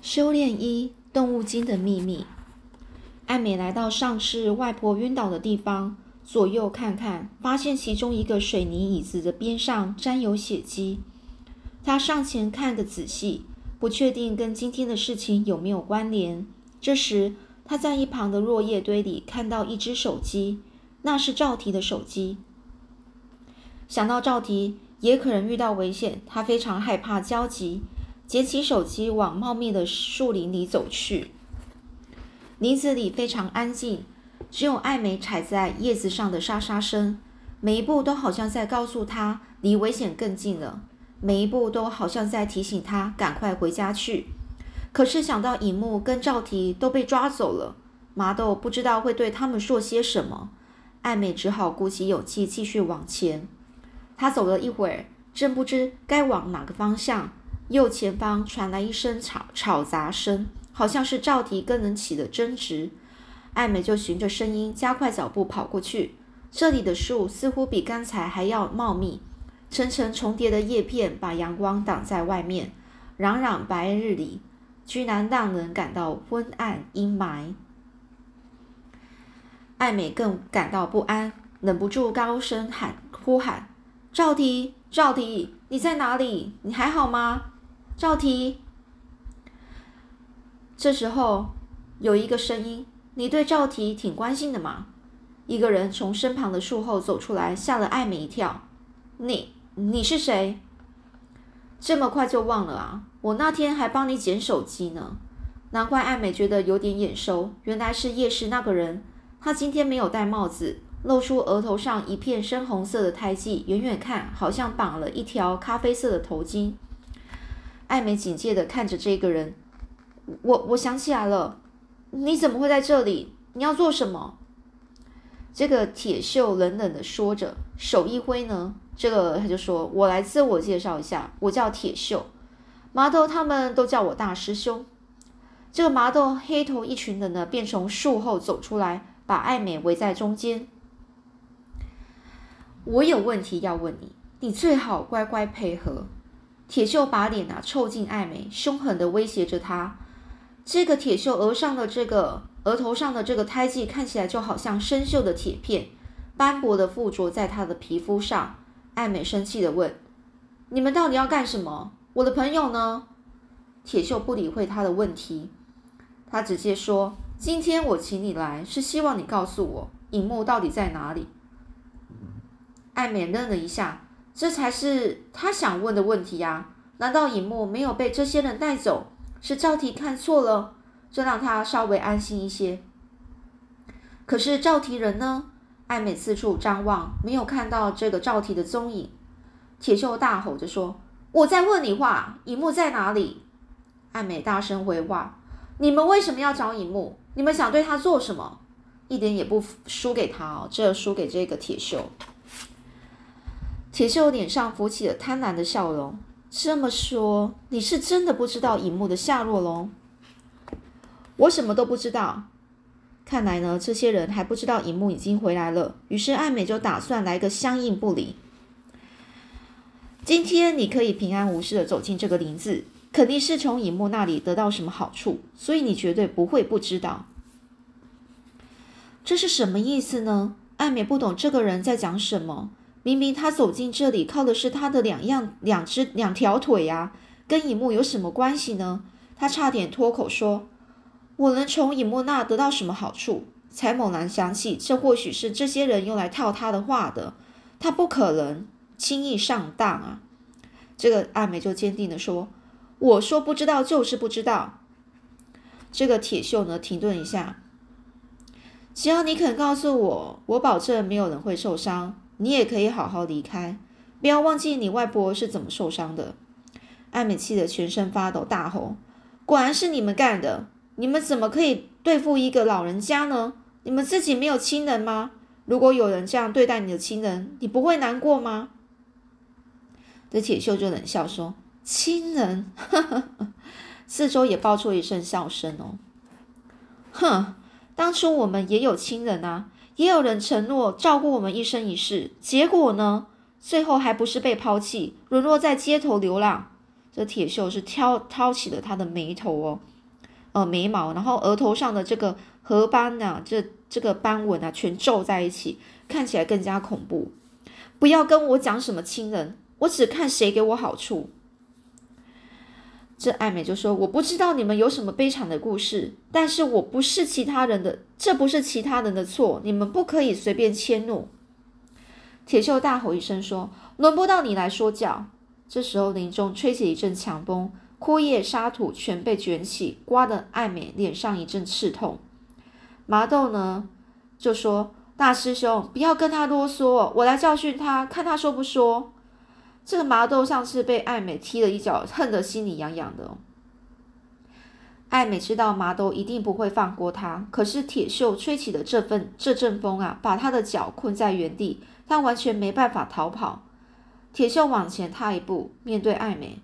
修炼一动物精的秘密。艾美来到上次外婆晕倒的地方，左右看看，发现其中一个水泥椅子的边上沾有血迹。她上前看个仔细，不确定跟今天的事情有没有关联。这时，她在一旁的落叶堆里看到一只手机，那是赵提的手机。想到赵提也可能遇到危险，她非常害怕焦急。捡起手机，往茂密的树林里走去。林子里非常安静，只有艾美踩在叶子上的沙沙声，每一步都好像在告诉她离危险更近了，每一步都好像在提醒她赶快回家去。可是想到尹木跟赵提都被抓走了，麻豆不知道会对他们说些什么，艾美只好鼓起勇气继续往前。她走了一会儿，正不知该往哪个方向。右前方传来一声吵吵杂声，好像是赵迪跟人起了争执。艾美就循着声音加快脚步跑过去。这里的树似乎比刚才还要茂密，层层重叠的叶片把阳光挡在外面，攘攘白日里居然让人感到昏暗阴霾。艾美更感到不安，忍不住高声喊呼喊：“赵迪，赵迪，你在哪里？你还好吗？”赵提，这时候有一个声音：“你对赵提挺关心的嘛？”一个人从身旁的树后走出来，吓了艾美一跳。“你你是谁？这么快就忘了啊？我那天还帮你捡手机呢。”难怪艾美觉得有点眼熟，原来是夜市那个人。他今天没有戴帽子，露出额头上一片深红色的胎记，远远看好像绑了一条咖啡色的头巾。艾美警戒的看着这个人，我我想起来了，你怎么会在这里？你要做什么？这个铁锈冷冷的说着，手一挥呢，这个他就说：“我来自我介绍一下，我叫铁锈，麻豆他们都叫我大师兄。”这个麻豆黑头一群人呢，便从树后走出来，把艾美围在中间。我有问题要问你，你最好乖乖配合。铁锈把脸啊凑近艾美，凶狠的威胁着她。这个铁锈额上的这个额头上的这个胎记，看起来就好像生锈的铁片，斑驳的附着在她的皮肤上。艾美生气的问：“你们到底要干什么？我的朋友呢？”铁锈不理会他的问题，他直接说：“今天我请你来，是希望你告诉我影幕到底在哪里。”艾美愣了一下。这才是他想问的问题呀！难道尹幕没有被这些人带走？是赵提看错了？这让他稍微安心一些。可是赵提人呢？艾美四处张望，没有看到这个赵提的踪影。铁锈大吼着说：“我在问你话，尹幕在哪里？”艾美大声回话：“你们为什么要找尹幕？你们想对他做什么？一点也不输给他哦，这输给这个铁锈。”铁锈脸上浮起了贪婪的笑容。这么说，你是真的不知道影木的下落喽？我什么都不知道。看来呢，这些人还不知道影木已经回来了。于是艾美就打算来个相应不离。今天你可以平安无事的走进这个林子，肯定是从影木那里得到什么好处，所以你绝对不会不知道。这是什么意思呢？艾美不懂这个人在讲什么。明明他走进这里靠的是他的两样两只两条腿呀，跟尹木有什么关系呢？他差点脱口说：“我能从尹木那得到什么好处？”才猛然想起，这或许是这些人用来套他的话的。他不可能轻易上当啊！这个阿美就坚定的说：“我说不知道就是不知道。”这个铁锈呢，停顿一下，只要你肯告诉我，我保证没有人会受伤。你也可以好好离开，不要忘记你外婆是怎么受伤的。艾美气得全身发抖，大吼：“果然是你们干的！你们怎么可以对付一个老人家呢？你们自己没有亲人吗？如果有人这样对待你的亲人，你不会难过吗？”这铁锈就冷笑说：“亲人？” 四周也爆出一声笑声哦。哼，当初我们也有亲人啊。也有人承诺照顾我们一生一世，结果呢？最后还不是被抛弃，沦落在街头流浪。这铁锈是挑挑起了他的眉头哦，呃眉毛，然后额头上的这个褐斑呐，这这个斑纹啊，全皱在一起，看起来更加恐怖。不要跟我讲什么亲人，我只看谁给我好处。这艾美就说：“我不知道你们有什么悲惨的故事，但是我不是其他人的，这不是其他人的错，你们不可以随便迁怒。”铁锈大吼一声说：“轮不到你来说教。”这时候林中吹起一阵强风，枯叶沙土全被卷起，刮得艾美脸上一阵刺痛。麻豆呢就说：“大师兄，不要跟他啰嗦，我来教训他，看他说不说。”这个麻豆上次被艾美踢了一脚，恨得心里痒痒的。艾美知道麻豆一定不会放过他，可是铁锈吹起的这份这阵风啊，把他的脚困在原地，他完全没办法逃跑。铁锈往前踏一步，面对艾美：“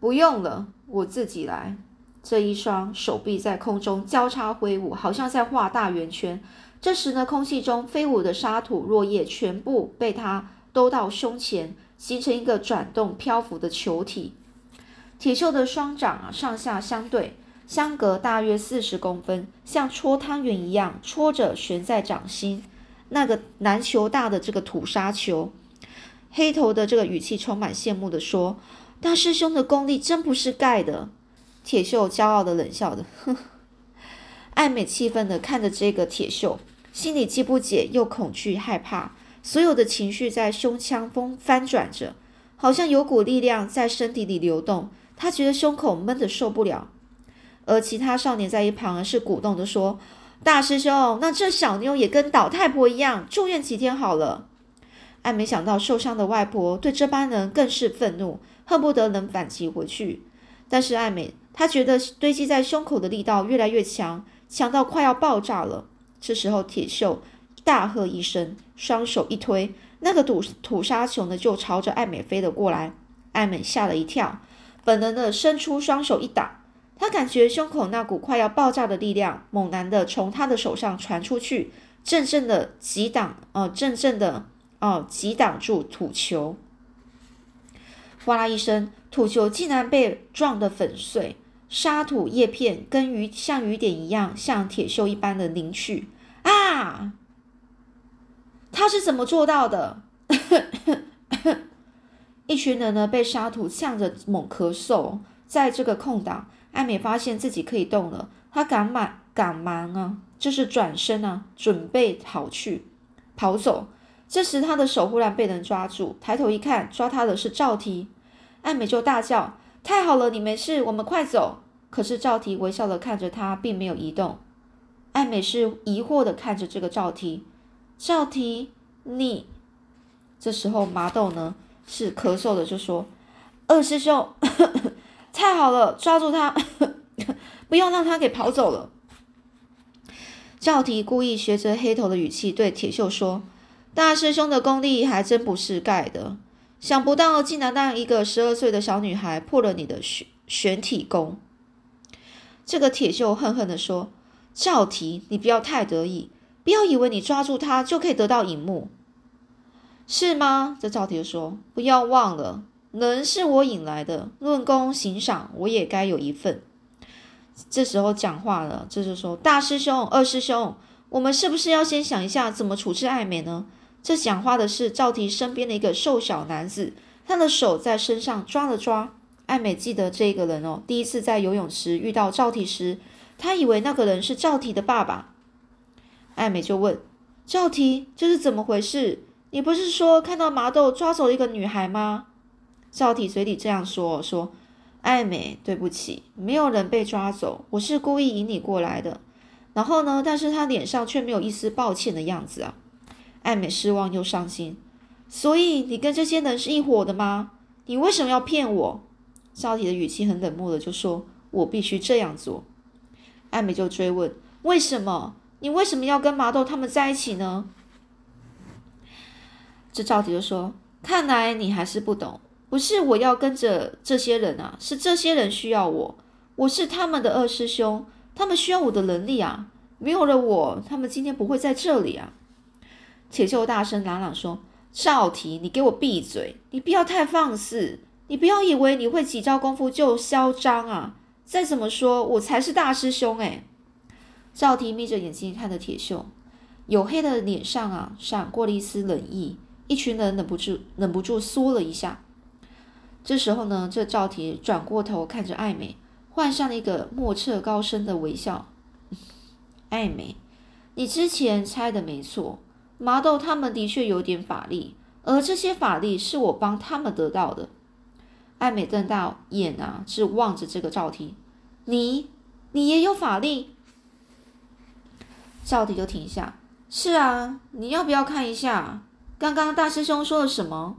不用了，我自己来。”这一双手臂在空中交叉挥舞，好像在画大圆圈。这时呢，空气中飞舞的沙土落叶全部被他兜到胸前。形成一个转动漂浮的球体，铁锈的双掌啊上下相对，相隔大约四十公分，像戳汤圆一样戳着悬在掌心那个篮球大的这个土沙球。黑头的这个语气充满羡慕的说：“大师兄的功力真不是盖的。”铁锈骄傲的冷笑着，哼。艾美气愤的看着这个铁锈，心里既不解又恐惧害怕。所有的情绪在胸腔风翻转着，好像有股力量在身体里流动。他觉得胸口闷得受不了，而其他少年在一旁是鼓动的说：“大师兄，那这小妞也跟倒太婆一样，住院几天好了。”艾没想到受伤的外婆对这班人更是愤怒，恨不得能反击回去。但是艾美，她觉得堆积在胸口的力道越来越强，强到快要爆炸了。这时候，铁锈。大喝一声，双手一推，那个土土沙球呢就朝着艾美飞了过来。艾美吓了一跳，本能的伸出双手一挡。他感觉胸口那股快要爆炸的力量猛然的从他的手上传出去，阵阵的击挡，哦，阵阵的哦击挡住土球。哗啦一声，土球竟然被撞得粉碎，沙土叶片跟雨像雨点一样，像铁锈一般的凝去。啊！他是怎么做到的？一群人呢被沙土呛着猛咳嗽，在这个空档，艾美发现自己可以动了，她赶忙赶忙啊，就是转身啊，准备跑去跑走。这时，他的手忽然被人抓住，抬头一看，抓他的是赵提。艾美就大叫：“太好了，你没事，我们快走！”可是赵提微笑的看着他，并没有移动。艾美是疑惑的看着这个赵提。赵提，你这时候麻豆呢是咳嗽的，就说：“二师兄，太好了，抓住他，不要让他给跑走了。”赵提故意学着黑头的语气对铁锈说：“大师兄的功力还真不是盖的，想不到竟然让一个十二岁的小女孩破了你的玄玄体功。”这个铁锈恨恨的说：“赵提，你不要太得意。”不要以为你抓住他就可以得到银幕，是吗？这赵提说：“不要忘了，人是我引来的，论功行赏，我也该有一份。”这时候讲话了，这就说：“大师兄、二师兄，我们是不是要先想一下怎么处置艾美呢？”这讲话的是赵提身边的一个瘦小男子，他的手在身上抓了抓。艾美记得这个人哦，第一次在游泳池遇到赵提时，他以为那个人是赵提的爸爸。艾美就问赵提：“这是怎么回事？你不是说看到麻豆抓走了一个女孩吗？”赵提嘴里这样说：“说艾美，对不起，没有人被抓走，我是故意引你过来的。”然后呢？但是他脸上却没有一丝抱歉的样子啊！艾美失望又伤心。所以你跟这些人是一伙的吗？你为什么要骗我？赵提的语气很冷漠的就说：“我必须这样做。”艾美就追问：“为什么？”你为什么要跟麻豆他们在一起呢？这赵迪就说：“看来你还是不懂，不是我要跟着这些人啊，是这些人需要我，我是他们的二师兄，他们需要我的能力啊，没有了我，他们今天不会在这里啊。”铁锈大声嚷嚷说：“赵提，你给我闭嘴！你不要太放肆！你不要以为你会几招功夫就嚣张啊！再怎么说，我才是大师兄哎！赵婷眯着眼睛看着铁锈，黝黑的脸上啊，闪过了一丝冷意。一群人忍不住忍不住缩了一下。这时候呢，这赵婷转过头看着艾美，换上了一个莫测高深的微笑。艾美，你之前猜的没错，麻豆他们的确有点法力，而这些法力是我帮他们得到的。艾美瞪大眼啊，是望着这个赵婷。你，你也有法力？赵体就停下。是啊，你要不要看一下？刚刚大师兄说了什么？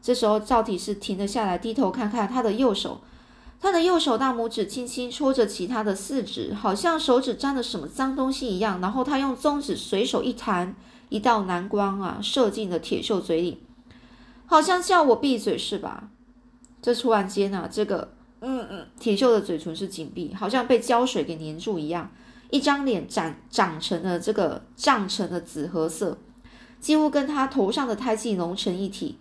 这时候赵体是停了下来，低头看看他的右手，他的右手大拇指轻轻戳着其他的四指，好像手指沾了什么脏东西一样。然后他用中指随手一弹，一道蓝光啊射进了铁锈嘴里，好像叫我闭嘴是吧？这突然间啊，这个嗯嗯，铁锈的嘴唇是紧闭，好像被胶水给粘住一样，一张脸长长成了这个涨成了紫褐色，几乎跟他头上的胎记融成一体。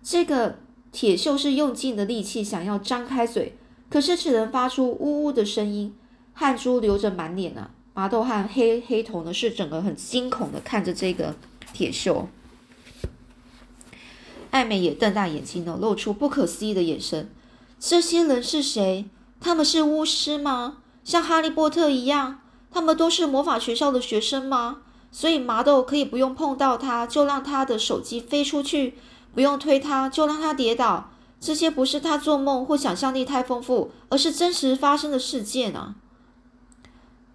这个铁锈是用尽了力气想要张开嘴，可是只能发出呜呜的声音，汗珠流着满脸啊。麻豆和黑黑头呢是整个很惊恐的看着这个铁锈。艾美也瞪大眼睛呢，露出不可思议的眼神。这些人是谁？他们是巫师吗？像哈利波特一样？他们都是魔法学校的学生吗？所以麻豆可以不用碰到他，就让他的手机飞出去；不用推他，就让他跌倒。这些不是他做梦或想象力太丰富，而是真实发生的事件啊！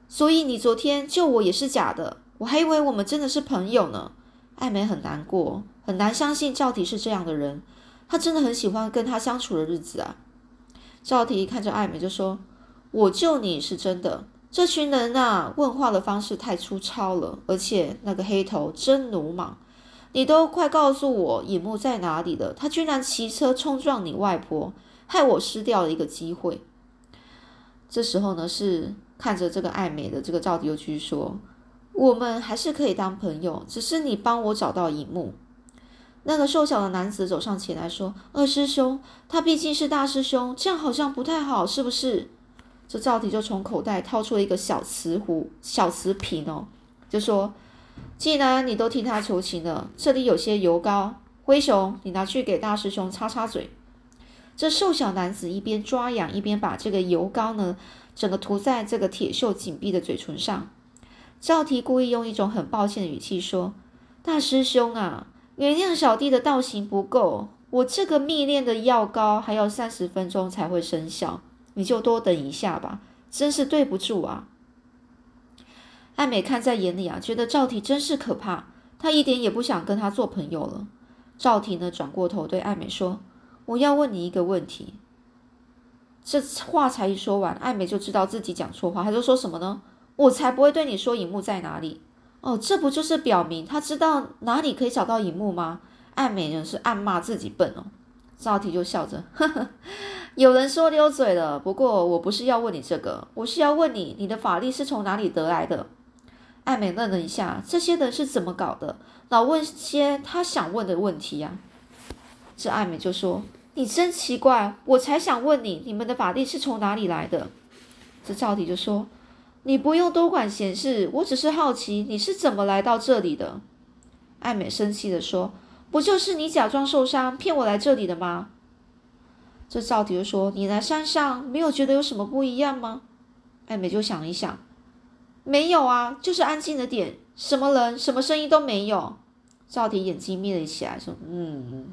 所以你昨天救我也是假的，我还以为我们真的是朋友呢。艾美很难过。很难相信赵提是这样的人，他真的很喜欢跟他相处的日子啊。赵提看着艾美就说：“我救你是真的，这群人啊，问话的方式太粗糙了，而且那个黑头真鲁莽。你都快告诉我尹木在哪里了，他居然骑车冲撞你外婆，害我失掉了一个机会。”这时候呢，是看着这个爱美的这个赵迪又继续说：“我们还是可以当朋友，只是你帮我找到影木。”那个瘦小的男子走上前来说：“二师兄，他毕竟是大师兄，这样好像不太好，是不是？”这赵体就从口袋掏出了一个小瓷壶、小瓷瓶哦，就说：“既然你都替他求情了，这里有些油膏，灰熊，你拿去给大师兄擦擦嘴。”这瘦小男子一边抓痒，一边把这个油膏呢，整个涂在这个铁锈紧闭的嘴唇上。赵提故意用一种很抱歉的语气说：“大师兄啊。”原谅小弟的道行不够，我这个蜜炼的药膏还要三十分钟才会生效，你就多等一下吧。真是对不住啊！艾美看在眼里啊，觉得赵婷真是可怕，她一点也不想跟他做朋友了。赵婷呢，转过头对艾美说：“我要问你一个问题。”这话才一说完，艾美就知道自己讲错话，她就说什么呢？我才不会对你说，荧幕在哪里。哦，这不就是表明他知道哪里可以找到荧幕吗？艾美人是暗骂自己笨哦。赵提就笑着，呵呵，有人说溜嘴了。不过我不是要问你这个，我是要问你，你的法力是从哪里得来的？艾美愣了一下，这些人是怎么搞的？老问些他想问的问题呀。这艾美就说：“你真奇怪，我才想问你，你们的法力是从哪里来的？”这赵提就说。你不用多管闲事，我只是好奇你是怎么来到这里的。艾美生气的说：“不就是你假装受伤骗我来这里的吗？”这赵迪就说：“你来山上没有觉得有什么不一样吗？”艾美就想一想：“没有啊，就是安静的点，什么人、什么声音都没有。”赵迪眼睛眯了起来说：“嗯，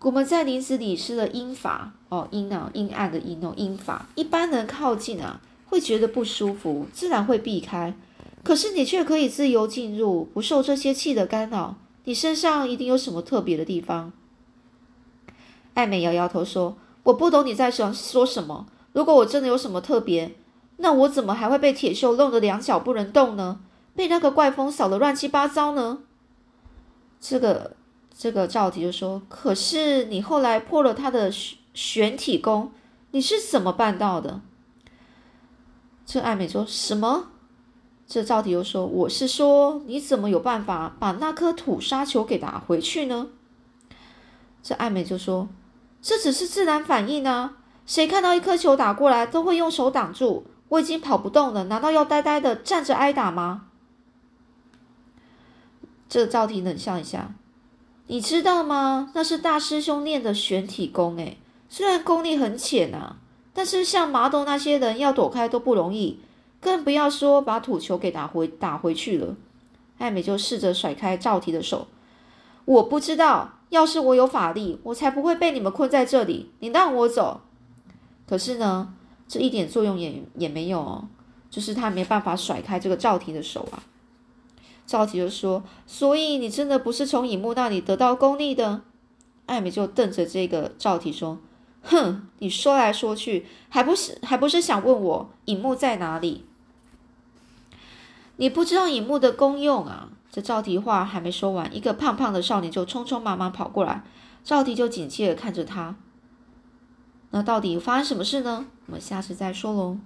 我们在林子里施了阴法哦，阴啊，阴暗的阴哦，阴法，一般人靠近啊。”会觉得不舒服，自然会避开。可是你却可以自由进入，不受这些气的干扰。你身上一定有什么特别的地方。艾美摇摇头说：“我不懂你在想说什么。如果我真的有什么特别，那我怎么还会被铁锈弄得两脚不能动呢？被那个怪风扫得乱七八糟呢？”这个这个赵提就说：“可是你后来破了他的玄体功，你是怎么办到的？”这艾美说什么？这赵迪又说：“我是说，你怎么有办法把那颗土沙球给打回去呢？”这艾美就说：“这只是自然反应啊！谁看到一颗球打过来都会用手挡住？我已经跑不动了，难道要呆呆的站着挨打吗？这赵婷冷笑一下，你知道吗？那是大师兄练的玄体功，诶，虽然功力很浅啊，但是像麻豆那些人要躲开都不容易，更不要说把土球给打回打回去了。艾美就试着甩开赵提的手，我不知道。要是我有法力，我才不会被你们困在这里。你让我走，可是呢，这一点作用也也没有哦。就是他没办法甩开这个赵提的手啊。赵提就说：“所以你真的不是从尹木那里得到功力的？”艾美就瞪着这个赵提说：“哼，你说来说去，还不是还不是想问我影幕在哪里？你不知道影幕的功用啊？”这赵迪话还没说完，一个胖胖的少年就匆匆忙忙跑过来，赵迪就警戒的看着他。那到底发生什么事呢？我们下次再说喽。